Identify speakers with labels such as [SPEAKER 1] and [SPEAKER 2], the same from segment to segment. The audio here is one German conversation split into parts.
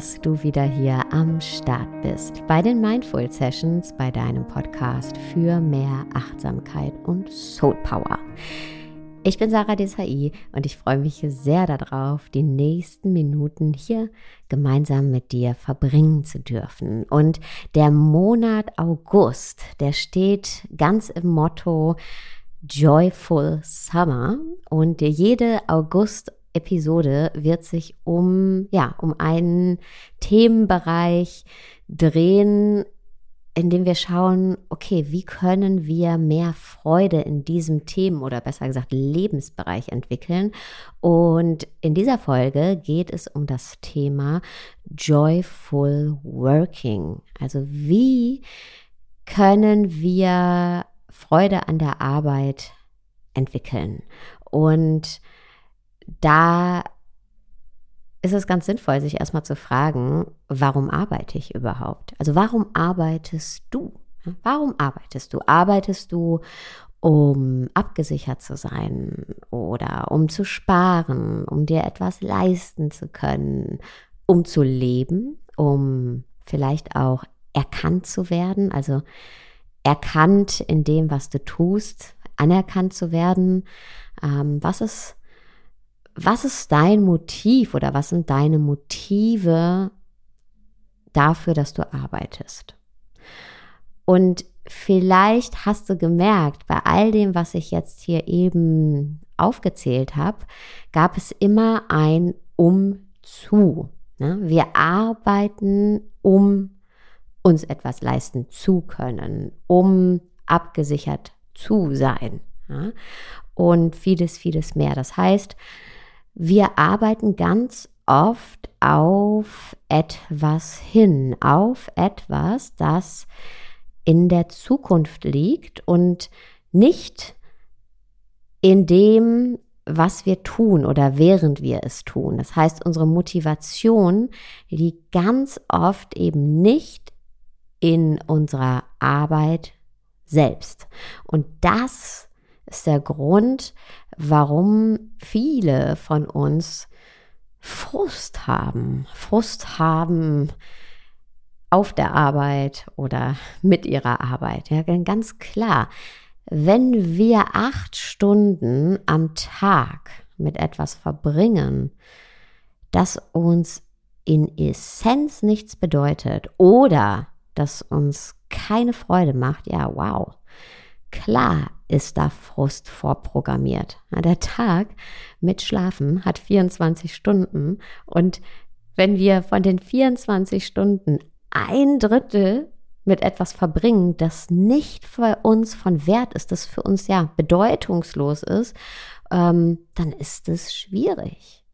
[SPEAKER 1] dass du wieder hier am Start bist bei den Mindful Sessions, bei deinem Podcast für mehr Achtsamkeit und Soul Power. Ich bin Sarah Desai und ich freue mich sehr darauf, die nächsten Minuten hier gemeinsam mit dir verbringen zu dürfen. Und der Monat August, der steht ganz im Motto Joyful Summer und jede August-Episode wird sich um, ja, um einen Themenbereich drehen, indem wir schauen, okay, wie können wir mehr Freude in diesem Themen oder besser gesagt Lebensbereich entwickeln. Und in dieser Folge geht es um das Thema Joyful Working. Also wie können wir Freude an der Arbeit entwickeln? Und da ist es ganz sinnvoll, sich erstmal zu fragen, warum arbeite ich überhaupt? Also warum arbeitest du? Warum arbeitest du? Arbeitest du, um abgesichert zu sein oder um zu sparen, um dir etwas leisten zu können, um zu leben, um vielleicht auch erkannt zu werden, also erkannt in dem, was du tust, anerkannt zu werden? Ähm, was ist was ist dein Motiv oder was sind deine Motive dafür, dass du arbeitest? Und vielleicht hast du gemerkt, bei all dem, was ich jetzt hier eben aufgezählt habe, gab es immer ein Umzu. Ne? Wir arbeiten, um uns etwas leisten zu können, um abgesichert zu sein. Und vieles, vieles mehr. Das heißt, wir arbeiten ganz oft auf etwas hin, auf etwas, das in der Zukunft liegt und nicht in dem, was wir tun oder während wir es tun. Das heißt, unsere Motivation liegt ganz oft eben nicht in unserer Arbeit selbst. Und das ist der Grund, warum viele von uns Frust haben. Frust haben auf der Arbeit oder mit ihrer Arbeit. Ja, ganz klar. Wenn wir acht Stunden am Tag mit etwas verbringen, das uns in Essenz nichts bedeutet oder das uns keine Freude macht, ja, wow. Klar ist da Frust vorprogrammiert. Der Tag mit Schlafen hat 24 Stunden und wenn wir von den 24 Stunden ein Drittel mit etwas verbringen, das nicht für uns von Wert ist, das für uns ja bedeutungslos ist, ähm, dann ist es schwierig.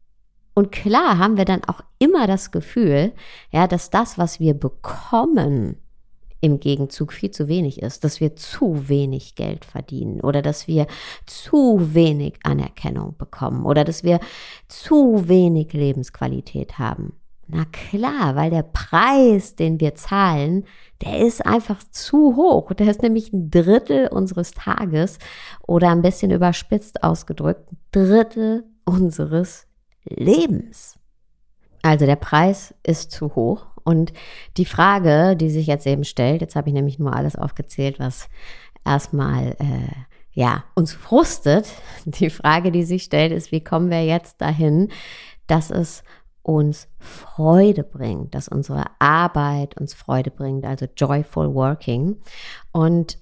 [SPEAKER 1] Und klar haben wir dann auch immer das Gefühl, ja, dass das, was wir bekommen, im Gegenzug viel zu wenig ist, dass wir zu wenig Geld verdienen oder dass wir zu wenig Anerkennung bekommen oder dass wir zu wenig Lebensqualität haben. Na klar, weil der Preis, den wir zahlen, der ist einfach zu hoch. Der ist nämlich ein Drittel unseres Tages oder ein bisschen überspitzt ausgedrückt, ein Drittel unseres Lebens. Also der Preis ist zu hoch und die Frage, die sich jetzt eben stellt, jetzt habe ich nämlich nur alles aufgezählt, was erstmal äh, ja uns frustet. Die Frage, die sich stellt, ist, wie kommen wir jetzt dahin, dass es uns Freude bringt, dass unsere Arbeit uns Freude bringt, also joyful working. Und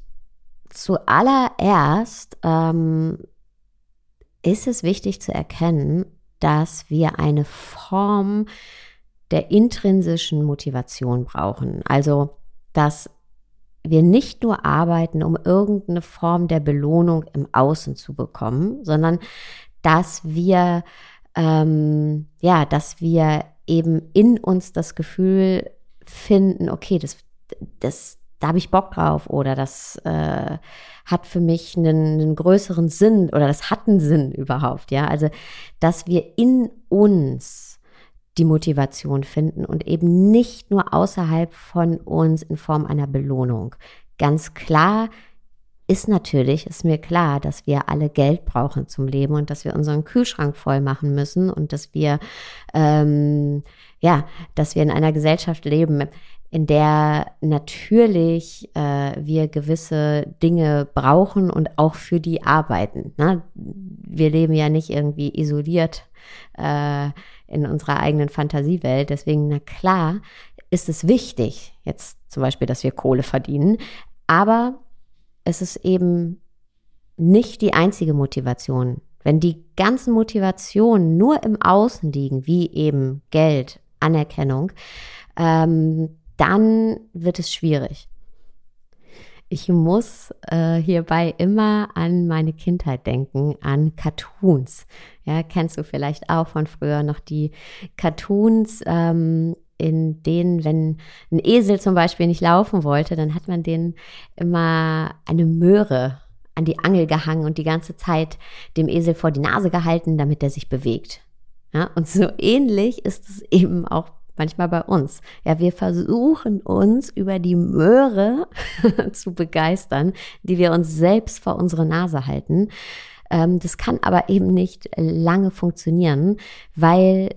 [SPEAKER 1] zuallererst ähm, ist es wichtig zu erkennen, dass wir eine Form der intrinsischen Motivation brauchen. Also, dass wir nicht nur arbeiten, um irgendeine Form der Belohnung im Außen zu bekommen, sondern dass wir, ähm, ja, dass wir eben in uns das Gefühl finden, okay, das, das, da habe ich Bock drauf oder das äh, hat für mich einen, einen größeren Sinn oder das hat einen Sinn überhaupt, ja. Also, dass wir in uns die Motivation finden und eben nicht nur außerhalb von uns in Form einer Belohnung. Ganz klar, ist natürlich, ist mir klar, dass wir alle Geld brauchen zum Leben und dass wir unseren Kühlschrank voll machen müssen und dass wir, ähm, ja, dass wir in einer Gesellschaft leben, in der natürlich äh, wir gewisse Dinge brauchen und auch für die arbeiten. Ne? Wir leben ja nicht irgendwie isoliert äh, in unserer eigenen Fantasiewelt. Deswegen, na klar, ist es wichtig, jetzt zum Beispiel, dass wir Kohle verdienen, aber es ist eben nicht die einzige Motivation. Wenn die ganzen Motivationen nur im Außen liegen, wie eben Geld, Anerkennung, ähm, dann wird es schwierig. Ich muss äh, hierbei immer an meine Kindheit denken, an Cartoons. Ja, kennst du vielleicht auch von früher noch die Cartoons, ähm, in denen, wenn ein Esel zum Beispiel nicht laufen wollte, dann hat man den immer eine Möhre an die Angel gehangen und die ganze Zeit dem Esel vor die Nase gehalten, damit er sich bewegt. Ja, und so ähnlich ist es eben auch manchmal bei uns. Ja, wir versuchen uns über die Möhre zu begeistern, die wir uns selbst vor unsere Nase halten. Ähm, das kann aber eben nicht lange funktionieren, weil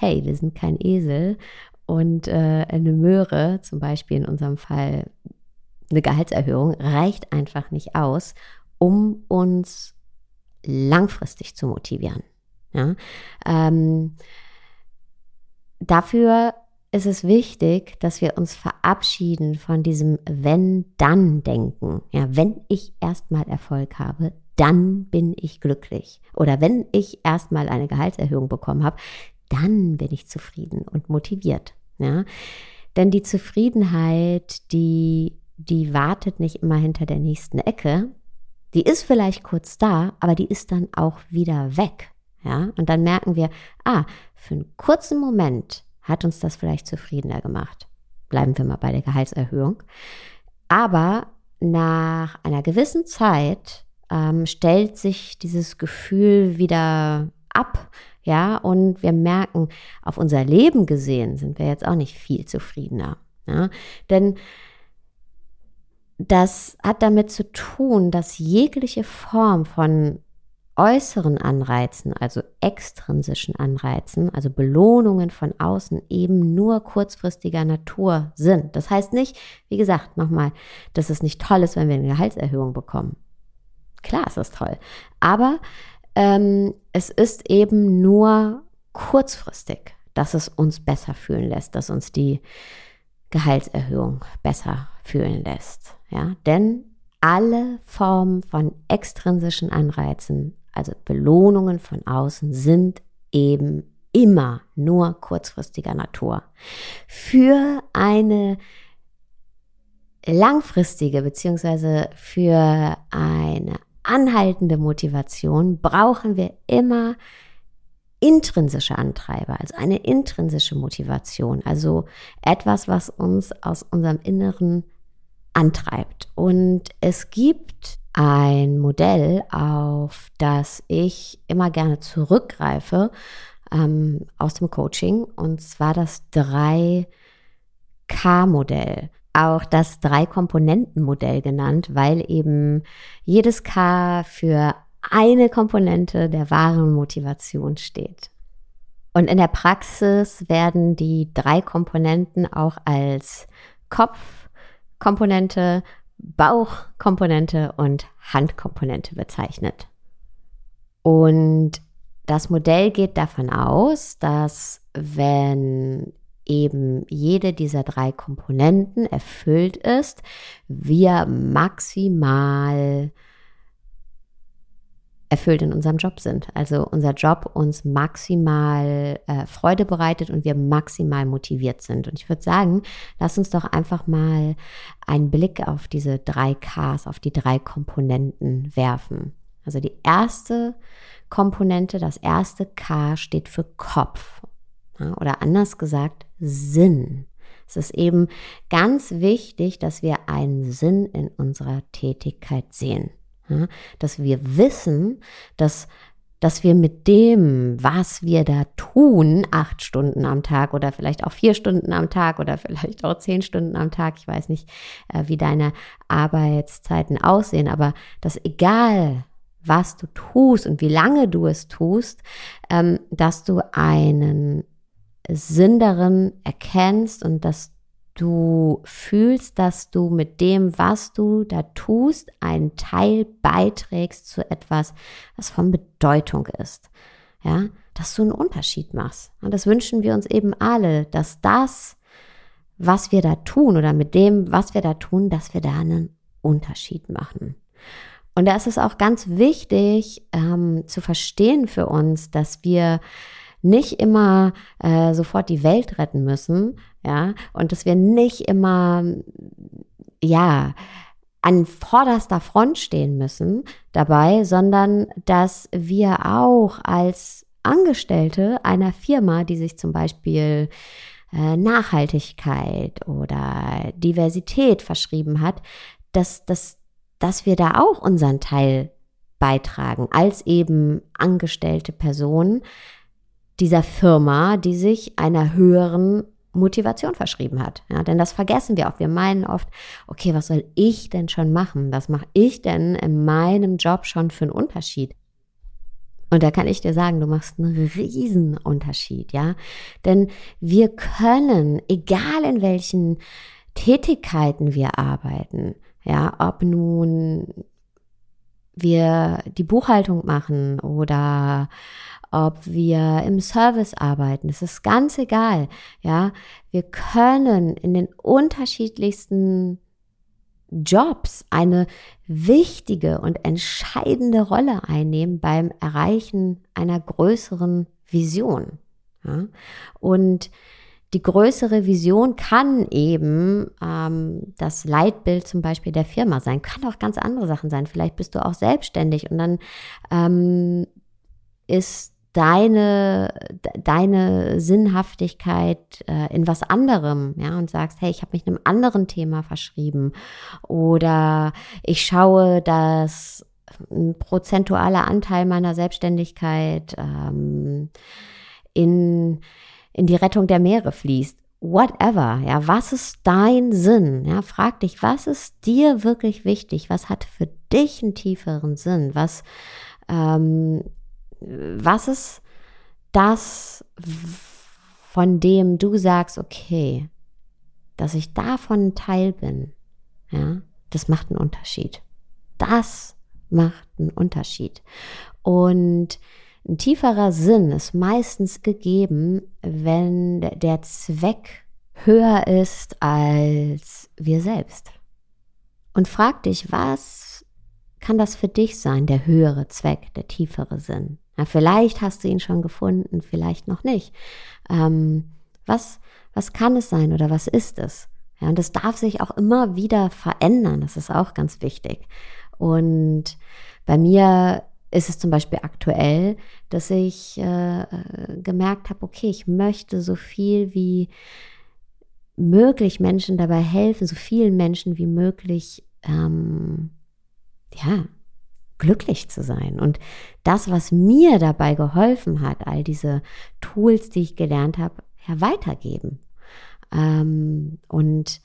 [SPEAKER 1] hey, wir sind kein Esel und äh, eine Möhre, zum Beispiel in unserem Fall eine Gehaltserhöhung, reicht einfach nicht aus, um uns langfristig zu motivieren. Ja? Ähm, dafür ist es wichtig, dass wir uns verabschieden von diesem Wenn-Dann-Denken. Ja, wenn ich erstmal Erfolg habe, dann bin ich glücklich. Oder wenn ich erstmal eine Gehaltserhöhung bekommen habe, dann bin ich zufrieden und motiviert. Ja? Denn die Zufriedenheit, die, die wartet nicht immer hinter der nächsten Ecke. Die ist vielleicht kurz da, aber die ist dann auch wieder weg. Ja? Und dann merken wir, ah, für einen kurzen Moment hat uns das vielleicht zufriedener gemacht. Bleiben wir mal bei der Gehaltserhöhung. Aber nach einer gewissen Zeit ähm, stellt sich dieses Gefühl wieder ab, ja, und wir merken, auf unser Leben gesehen sind wir jetzt auch nicht viel zufriedener. Ja? Denn das hat damit zu tun, dass jegliche Form von äußeren Anreizen, also extrinsischen Anreizen, also Belohnungen von außen, eben nur kurzfristiger Natur sind. Das heißt nicht, wie gesagt, nochmal, dass es nicht toll ist, wenn wir eine Gehaltserhöhung bekommen. Klar ist das toll. Aber ähm, es ist eben nur kurzfristig, dass es uns besser fühlen lässt, dass uns die Gehaltserhöhung besser fühlen lässt. Ja, denn alle Formen von extrinsischen Anreizen, also Belohnungen von außen, sind eben immer nur kurzfristiger Natur. Für eine langfristige beziehungsweise für eine anhaltende Motivation brauchen wir immer intrinsische Antreiber, also eine intrinsische Motivation, also etwas, was uns aus unserem Inneren antreibt. Und es gibt ein Modell, auf das ich immer gerne zurückgreife ähm, aus dem Coaching, und zwar das 3K-Modell auch das Drei-Komponenten-Modell genannt, weil eben jedes K für eine Komponente der wahren Motivation steht. Und in der Praxis werden die drei Komponenten auch als Kopfkomponente, Bauchkomponente und Handkomponente bezeichnet. Und das Modell geht davon aus, dass wenn eben jede dieser drei Komponenten erfüllt ist, wir maximal erfüllt in unserem Job sind. Also unser Job uns maximal äh, Freude bereitet und wir maximal motiviert sind. Und ich würde sagen, lass uns doch einfach mal einen Blick auf diese drei Ks, auf die drei Komponenten werfen. Also die erste Komponente, das erste K steht für Kopf. Oder anders gesagt, Sinn. Es ist eben ganz wichtig, dass wir einen Sinn in unserer Tätigkeit sehen. Dass wir wissen, dass dass wir mit dem, was wir da tun, acht Stunden am Tag oder vielleicht auch vier Stunden am Tag oder vielleicht auch zehn Stunden am Tag, ich weiß nicht, äh, wie deine Arbeitszeiten aussehen, aber dass egal, was du tust und wie lange du es tust, ähm, dass du einen Sinn darin erkennst und dass du fühlst, dass du mit dem, was du da tust, einen Teil beiträgst zu etwas, was von Bedeutung ist. Ja, dass du einen Unterschied machst. Und das wünschen wir uns eben alle, dass das, was wir da tun oder mit dem, was wir da tun, dass wir da einen Unterschied machen. Und da ist es auch ganz wichtig ähm, zu verstehen für uns, dass wir nicht immer äh, sofort die Welt retten müssen, ja, und dass wir nicht immer, ja, an vorderster Front stehen müssen dabei, sondern dass wir auch als Angestellte einer Firma, die sich zum Beispiel äh, Nachhaltigkeit oder Diversität verschrieben hat, dass, dass, dass wir da auch unseren Teil beitragen als eben angestellte Person, dieser Firma, die sich einer höheren Motivation verschrieben hat. Ja, denn das vergessen wir auch. Wir meinen oft, okay, was soll ich denn schon machen? Was mache ich denn in meinem Job schon für einen Unterschied? Und da kann ich dir sagen, du machst einen riesen Unterschied, ja? Denn wir können, egal in welchen Tätigkeiten wir arbeiten, ja, ob nun wir die Buchhaltung machen oder ob wir im Service arbeiten, es ist ganz egal, ja. Wir können in den unterschiedlichsten Jobs eine wichtige und entscheidende Rolle einnehmen beim Erreichen einer größeren Vision. Ja? Und die größere Vision kann eben ähm, das Leitbild zum Beispiel der Firma sein, kann auch ganz andere Sachen sein. Vielleicht bist du auch selbstständig und dann ähm, ist deine, deine Sinnhaftigkeit äh, in was anderem, ja, und sagst, hey, ich habe mich einem anderen Thema verschrieben oder ich schaue, dass ein prozentualer Anteil meiner Selbstständigkeit ähm, in, in die Rettung der Meere fließt. Whatever, ja, was ist dein Sinn? Ja, frag dich, was ist dir wirklich wichtig? Was hat für dich einen tieferen Sinn? Was ähm, was ist das, von dem du sagst, okay, dass ich davon Teil bin, ja, das macht einen Unterschied. Das macht einen Unterschied. Und ein tieferer Sinn ist meistens gegeben, wenn der Zweck höher ist als wir selbst. Und frag dich, was kann das für dich sein, der höhere Zweck, der tiefere Sinn? Na, vielleicht hast du ihn schon gefunden, vielleicht noch nicht. Ähm, was, was kann es sein oder was ist es? Ja, und das darf sich auch immer wieder verändern. Das ist auch ganz wichtig. Und bei mir ist es zum Beispiel aktuell, dass ich äh, gemerkt habe, okay, ich möchte so viel wie möglich Menschen dabei helfen, so vielen Menschen wie möglich, ähm, ja, glücklich zu sein. Und das, was mir dabei geholfen hat, all diese Tools, die ich gelernt habe, ja, weitergeben. Ähm, und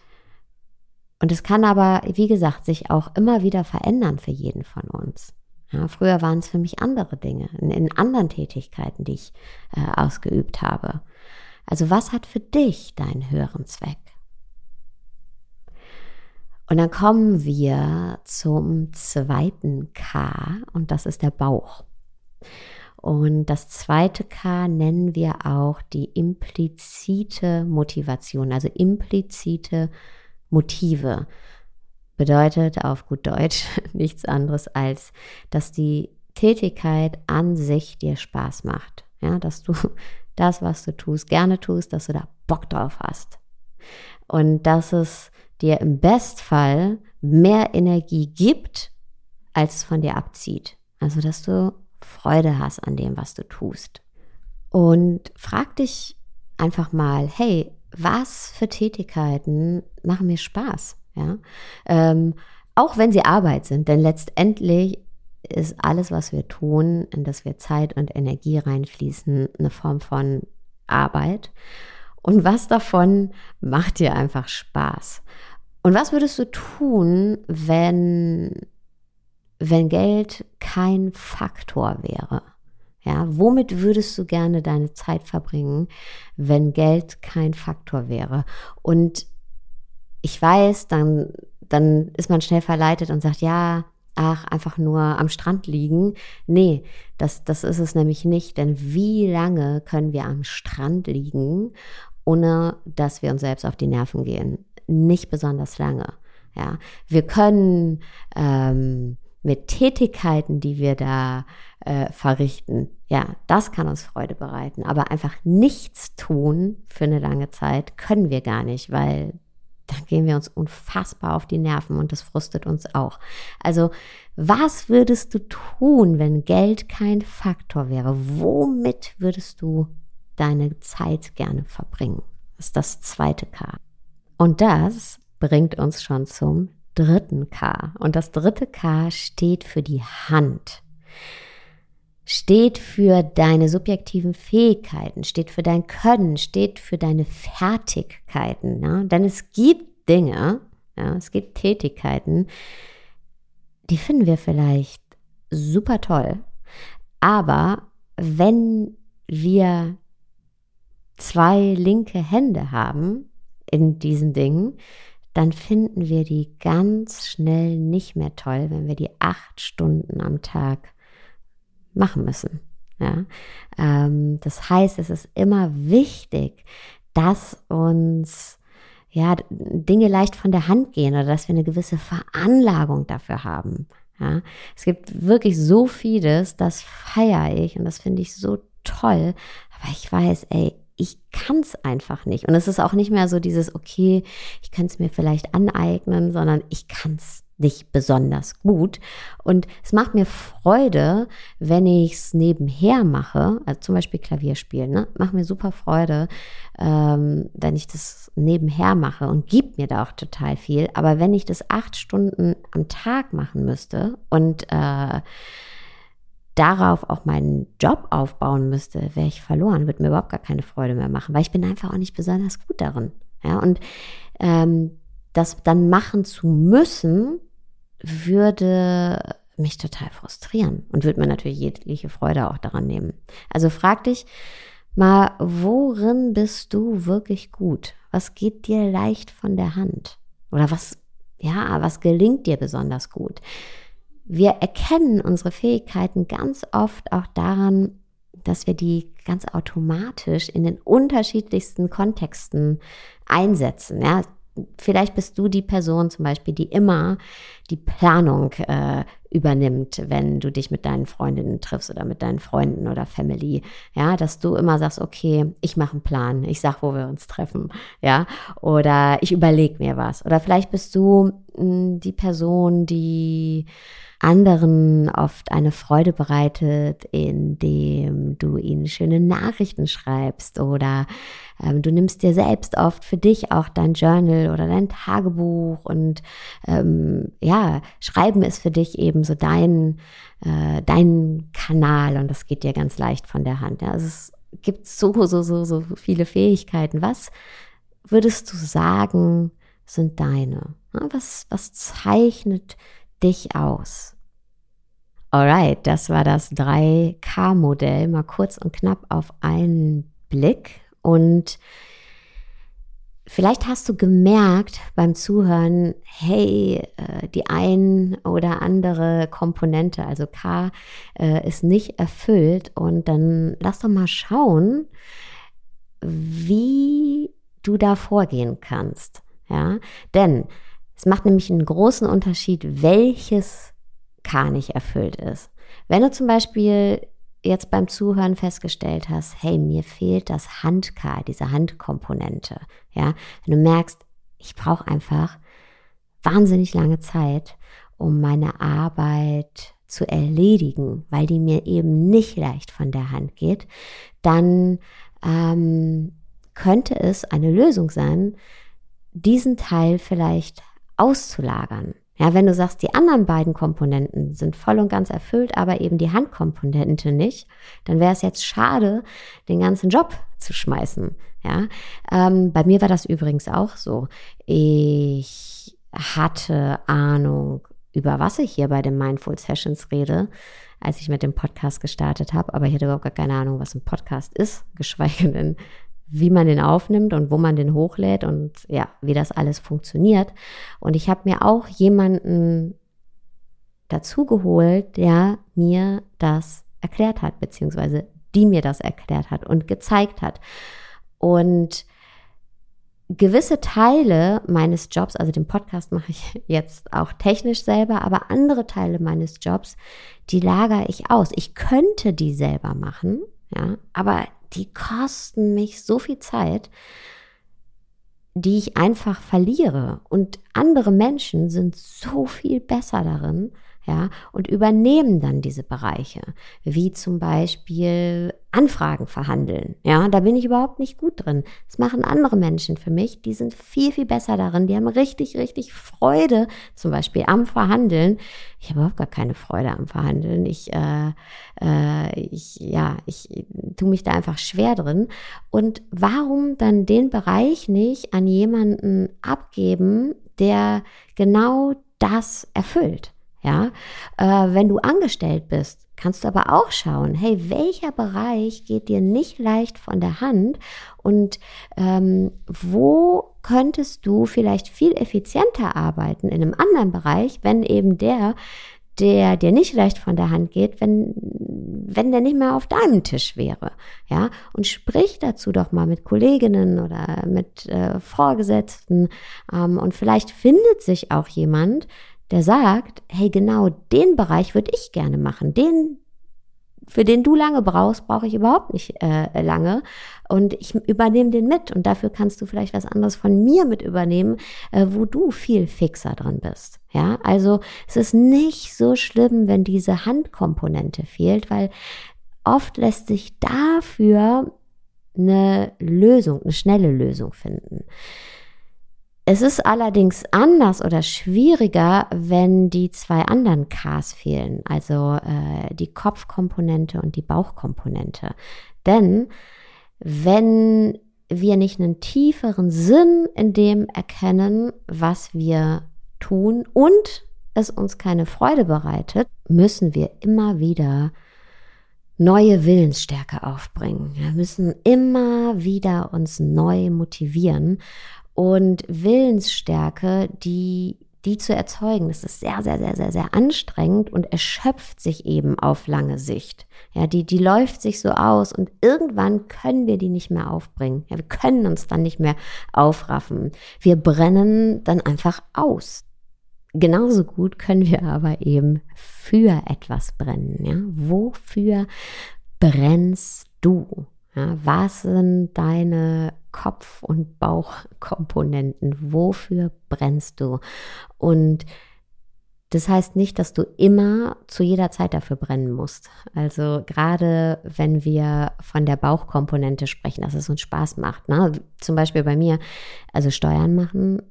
[SPEAKER 1] und es kann aber, wie gesagt, sich auch immer wieder verändern für jeden von uns. Ja, früher waren es für mich andere Dinge, in, in anderen Tätigkeiten, die ich äh, ausgeübt habe. Also was hat für dich deinen höheren Zweck? Und dann kommen wir zum zweiten K und das ist der Bauch. Und das zweite K nennen wir auch die implizite Motivation, also implizite Motive. Bedeutet auf gut Deutsch nichts anderes als, dass die Tätigkeit an sich dir Spaß macht. Ja, dass du das, was du tust, gerne tust, dass du da Bock drauf hast. Und dass es dir im Bestfall mehr Energie gibt, als es von dir abzieht. Also, dass du Freude hast an dem, was du tust. Und frag dich einfach mal, hey, was für Tätigkeiten machen mir Spaß? Ja? Ähm, auch wenn sie Arbeit sind, denn letztendlich ist alles, was wir tun, in das wir Zeit und Energie reinfließen, eine Form von Arbeit. Und was davon macht dir einfach Spaß? Und was würdest du tun, wenn, wenn Geld kein Faktor wäre? Ja, womit würdest du gerne deine Zeit verbringen, wenn Geld kein Faktor wäre? Und ich weiß, dann, dann ist man schnell verleitet und sagt, ja, ach, einfach nur am Strand liegen. Nee, das, das ist es nämlich nicht. Denn wie lange können wir am Strand liegen, ohne dass wir uns selbst auf die Nerven gehen? Nicht besonders lange. Ja, wir können ähm, mit Tätigkeiten, die wir da äh, verrichten, ja, das kann uns Freude bereiten. Aber einfach nichts tun für eine lange Zeit können wir gar nicht, weil dann gehen wir uns unfassbar auf die Nerven und das frustet uns auch. Also, was würdest du tun, wenn Geld kein Faktor wäre? Womit würdest du deine Zeit gerne verbringen? Das ist das zweite K. Und das bringt uns schon zum dritten K. Und das dritte K steht für die Hand. Steht für deine subjektiven Fähigkeiten, steht für dein Können, steht für deine Fertigkeiten. Ne? Denn es gibt Dinge, ja, es gibt Tätigkeiten, die finden wir vielleicht super toll. Aber wenn wir zwei linke Hände haben in diesen Dingen, dann finden wir die ganz schnell nicht mehr toll, wenn wir die acht Stunden am Tag machen müssen. Ja? Ähm, das heißt, es ist immer wichtig, dass uns ja, Dinge leicht von der Hand gehen oder dass wir eine gewisse Veranlagung dafür haben. Ja? Es gibt wirklich so vieles, das feiere ich und das finde ich so toll. Aber ich weiß, ey, ich kann es einfach nicht. Und es ist auch nicht mehr so dieses, okay, ich kann es mir vielleicht aneignen, sondern ich kann es nicht besonders gut. Und es macht mir Freude, wenn ich es nebenher mache, also zum Beispiel Klavierspielen, ne? macht mir super Freude, ähm, wenn ich das nebenher mache und gibt mir da auch total viel. Aber wenn ich das acht Stunden am Tag machen müsste und äh, darauf auch meinen Job aufbauen müsste, wäre ich verloren, würde mir überhaupt gar keine Freude mehr machen, weil ich bin einfach auch nicht besonders gut darin. Ja, und ähm, das dann machen zu müssen, würde mich total frustrieren und würde mir natürlich jegliche Freude auch daran nehmen. Also frag dich mal, worin bist du wirklich gut? Was geht dir leicht von der Hand? Oder was, ja, was gelingt dir besonders gut? Wir erkennen unsere Fähigkeiten ganz oft auch daran, dass wir die ganz automatisch in den unterschiedlichsten Kontexten einsetzen. Ja, vielleicht bist du die Person zum Beispiel, die immer die Planung äh, übernimmt, wenn du dich mit deinen Freundinnen triffst oder mit deinen Freunden oder Family. Ja, dass du immer sagst, okay, ich mache einen Plan, ich sag, wo wir uns treffen, ja, oder ich überlege mir was. Oder vielleicht bist du mh, hm, die Person, die anderen oft eine Freude bereitet, indem du ihnen schöne Nachrichten schreibst oder ähm, du nimmst dir selbst oft für dich auch dein Journal oder dein Tagebuch und ähm, ja, Schreiben ist für dich eben so dein, äh, dein Kanal und das geht dir ganz leicht von der Hand. Ja. Also es gibt so, so, so, so viele Fähigkeiten. Was würdest du sagen, sind deine? Was, was zeichnet dich aus? Alright, das war das 3K-Modell, mal kurz und knapp auf einen Blick. Und vielleicht hast du gemerkt beim Zuhören, hey, äh, die ein oder andere Komponente, also K, äh, ist nicht erfüllt. Und dann lass doch mal schauen, wie du da vorgehen kannst. Ja, denn es macht nämlich einen großen Unterschied, welches K nicht erfüllt ist. Wenn du zum Beispiel jetzt beim Zuhören festgestellt hast, hey, mir fehlt das Hand-K, diese Handkomponente, ja, wenn du merkst, ich brauche einfach wahnsinnig lange Zeit, um meine Arbeit zu erledigen, weil die mir eben nicht leicht von der Hand geht, dann ähm, könnte es eine Lösung sein, diesen Teil vielleicht auszulagern. Ja, wenn du sagst, die anderen beiden Komponenten sind voll und ganz erfüllt, aber eben die Handkomponente nicht, dann wäre es jetzt schade, den ganzen Job zu schmeißen. Ja, ähm, bei mir war das übrigens auch so. Ich hatte Ahnung, über was ich hier bei den Mindful Sessions rede, als ich mit dem Podcast gestartet habe, aber ich hatte überhaupt gar keine Ahnung, was ein Podcast ist, geschweige denn, wie man den aufnimmt und wo man den hochlädt und ja, wie das alles funktioniert. Und ich habe mir auch jemanden dazu geholt, der mir das erklärt hat, beziehungsweise die mir das erklärt hat und gezeigt hat. Und gewisse Teile meines Jobs, also den Podcast mache ich jetzt auch technisch selber, aber andere Teile meines Jobs, die lagere ich aus. Ich könnte die selber machen, ja, aber die kosten mich so viel Zeit, die ich einfach verliere. Und andere Menschen sind so viel besser darin, ja, und übernehmen dann diese Bereiche, wie zum Beispiel Anfragen verhandeln. Ja, da bin ich überhaupt nicht gut drin. Das machen andere Menschen für mich, die sind viel, viel besser darin. Die haben richtig, richtig Freude, zum Beispiel am Verhandeln. Ich habe überhaupt gar keine Freude am Verhandeln. Ich, äh, äh, ich, ja, ich tue mich da einfach schwer drin. Und warum dann den Bereich nicht an jemanden abgeben, der genau das erfüllt? Ja, äh, wenn du angestellt bist, kannst du aber auch schauen, hey, welcher Bereich geht dir nicht leicht von der Hand und ähm, wo könntest du vielleicht viel effizienter arbeiten in einem anderen Bereich, wenn eben der der dir nicht leicht von der Hand geht, wenn, wenn der nicht mehr auf deinem Tisch wäre. Ja, und sprich dazu doch mal mit Kolleginnen oder mit äh, Vorgesetzten. Ähm, und vielleicht findet sich auch jemand, der sagt, hey, genau den Bereich würde ich gerne machen, den, für den du lange brauchst, brauche ich überhaupt nicht äh, lange und ich übernehme den mit und dafür kannst du vielleicht was anderes von mir mit übernehmen, äh, wo du viel fixer dran bist. Ja, also es ist nicht so schlimm, wenn diese Handkomponente fehlt, weil oft lässt sich dafür eine Lösung, eine schnelle Lösung finden. Es ist allerdings anders oder schwieriger, wenn die zwei anderen Ks fehlen, also äh, die Kopfkomponente und die Bauchkomponente. Denn wenn wir nicht einen tieferen Sinn in dem erkennen, was wir tun und es uns keine Freude bereitet, müssen wir immer wieder neue Willensstärke aufbringen. Wir müssen immer wieder uns neu motivieren und Willensstärke, die, die zu erzeugen, das ist sehr, sehr, sehr, sehr, sehr anstrengend und erschöpft sich eben auf lange Sicht. Ja, die, die läuft sich so aus und irgendwann können wir die nicht mehr aufbringen. Ja, wir können uns dann nicht mehr aufraffen. Wir brennen dann einfach aus. Genauso gut können wir aber eben für etwas brennen. Ja? Wofür brennst du? Ja, was sind deine Kopf- und Bauchkomponenten? Wofür brennst du? Und das heißt nicht, dass du immer zu jeder Zeit dafür brennen musst. Also gerade wenn wir von der Bauchkomponente sprechen, dass es uns Spaß macht. Ne? Zum Beispiel bei mir, also Steuern machen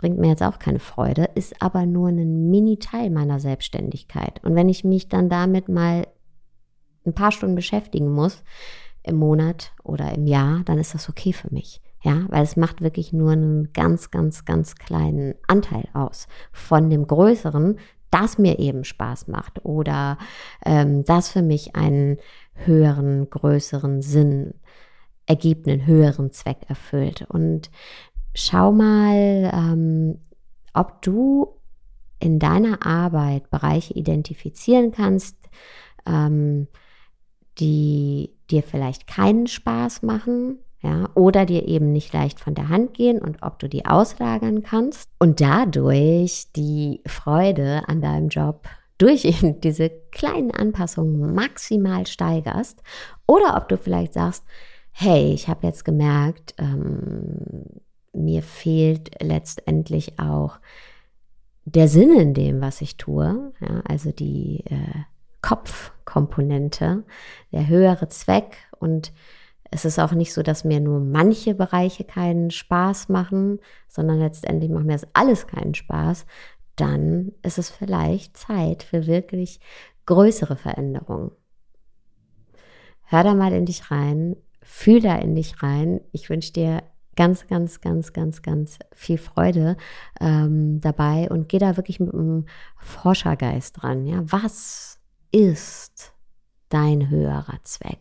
[SPEAKER 1] bringt mir jetzt auch keine Freude, ist aber nur ein Mini-Teil meiner Selbstständigkeit. Und wenn ich mich dann damit mal ein paar Stunden beschäftigen muss, im Monat oder im Jahr, dann ist das okay für mich. Ja, weil es macht wirklich nur einen ganz, ganz, ganz kleinen Anteil aus von dem größeren, das mir eben Spaß macht oder ähm, das für mich einen höheren, größeren Sinn ergibt, einen höheren Zweck erfüllt. Und schau mal, ähm, ob du in deiner Arbeit Bereiche identifizieren kannst, ähm, die dir vielleicht keinen Spaß machen, ja, oder dir eben nicht leicht von der Hand gehen und ob du die auslagern kannst. Und dadurch die Freude an deinem Job durch eben diese kleinen Anpassungen maximal steigerst. Oder ob du vielleicht sagst, hey, ich habe jetzt gemerkt, ähm, mir fehlt letztendlich auch der Sinn in dem, was ich tue, ja, also die äh, Kopfkomponente, der höhere Zweck. Und es ist auch nicht so, dass mir nur manche Bereiche keinen Spaß machen, sondern letztendlich macht mir das alles keinen Spaß. dann ist es vielleicht Zeit für wirklich größere Veränderungen. Hör da mal in dich rein, fühl da in dich rein. Ich wünsche dir ganz, ganz, ganz, ganz, ganz viel Freude ähm, dabei und geh da wirklich mit einem Forschergeist dran. Ja, was ist dein höherer Zweck?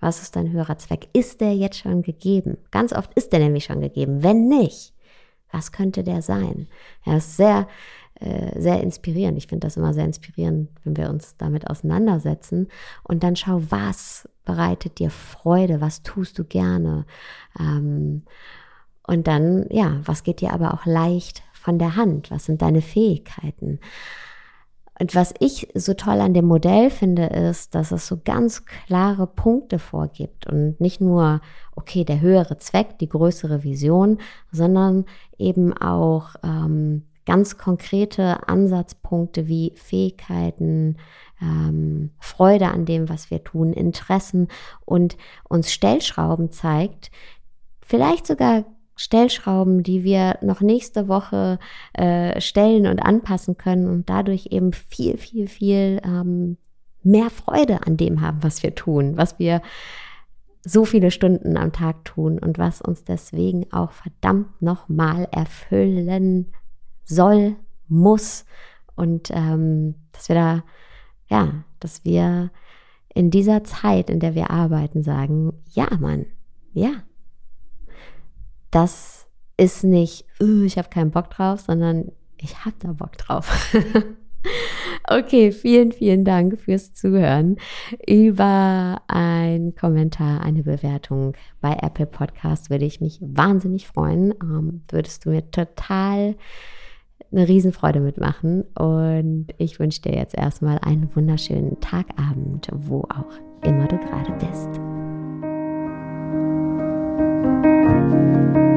[SPEAKER 1] Was ist dein höherer Zweck? Ist der jetzt schon gegeben? Ganz oft ist der nämlich schon gegeben. Wenn nicht, was könnte der sein? Er ist sehr, äh, sehr inspirierend. Ich finde das immer sehr inspirierend, wenn wir uns damit auseinandersetzen und dann schau, was bereitet dir Freude, was tust du gerne. Ähm, und dann, ja, was geht dir aber auch leicht von der Hand? Was sind deine Fähigkeiten? Und was ich so toll an dem Modell finde, ist, dass es so ganz klare Punkte vorgibt und nicht nur, okay, der höhere Zweck, die größere Vision, sondern eben auch ähm, ganz konkrete Ansatzpunkte wie Fähigkeiten, ähm, Freude an dem, was wir tun, Interessen und uns Stellschrauben zeigt, vielleicht sogar Stellschrauben, die wir noch nächste Woche äh, stellen und anpassen können und dadurch eben viel, viel, viel ähm, mehr Freude an dem haben, was wir tun, was wir so viele Stunden am Tag tun und was uns deswegen auch verdammt nochmal erfüllen soll, muss. Und ähm, dass wir da, ja, dass wir in dieser Zeit, in der wir arbeiten, sagen, ja, Mann, ja, das ist nicht, uh, ich habe keinen Bock drauf, sondern ich habe da Bock drauf. okay, vielen, vielen Dank fürs Zuhören. Über einen Kommentar, eine Bewertung bei Apple Podcast würde ich mich wahnsinnig freuen. Ähm, würdest du mir total eine Riesenfreude mitmachen. Und ich wünsche dir jetzt erstmal einen wunderschönen Tagabend, wo auch immer du gerade bist. Música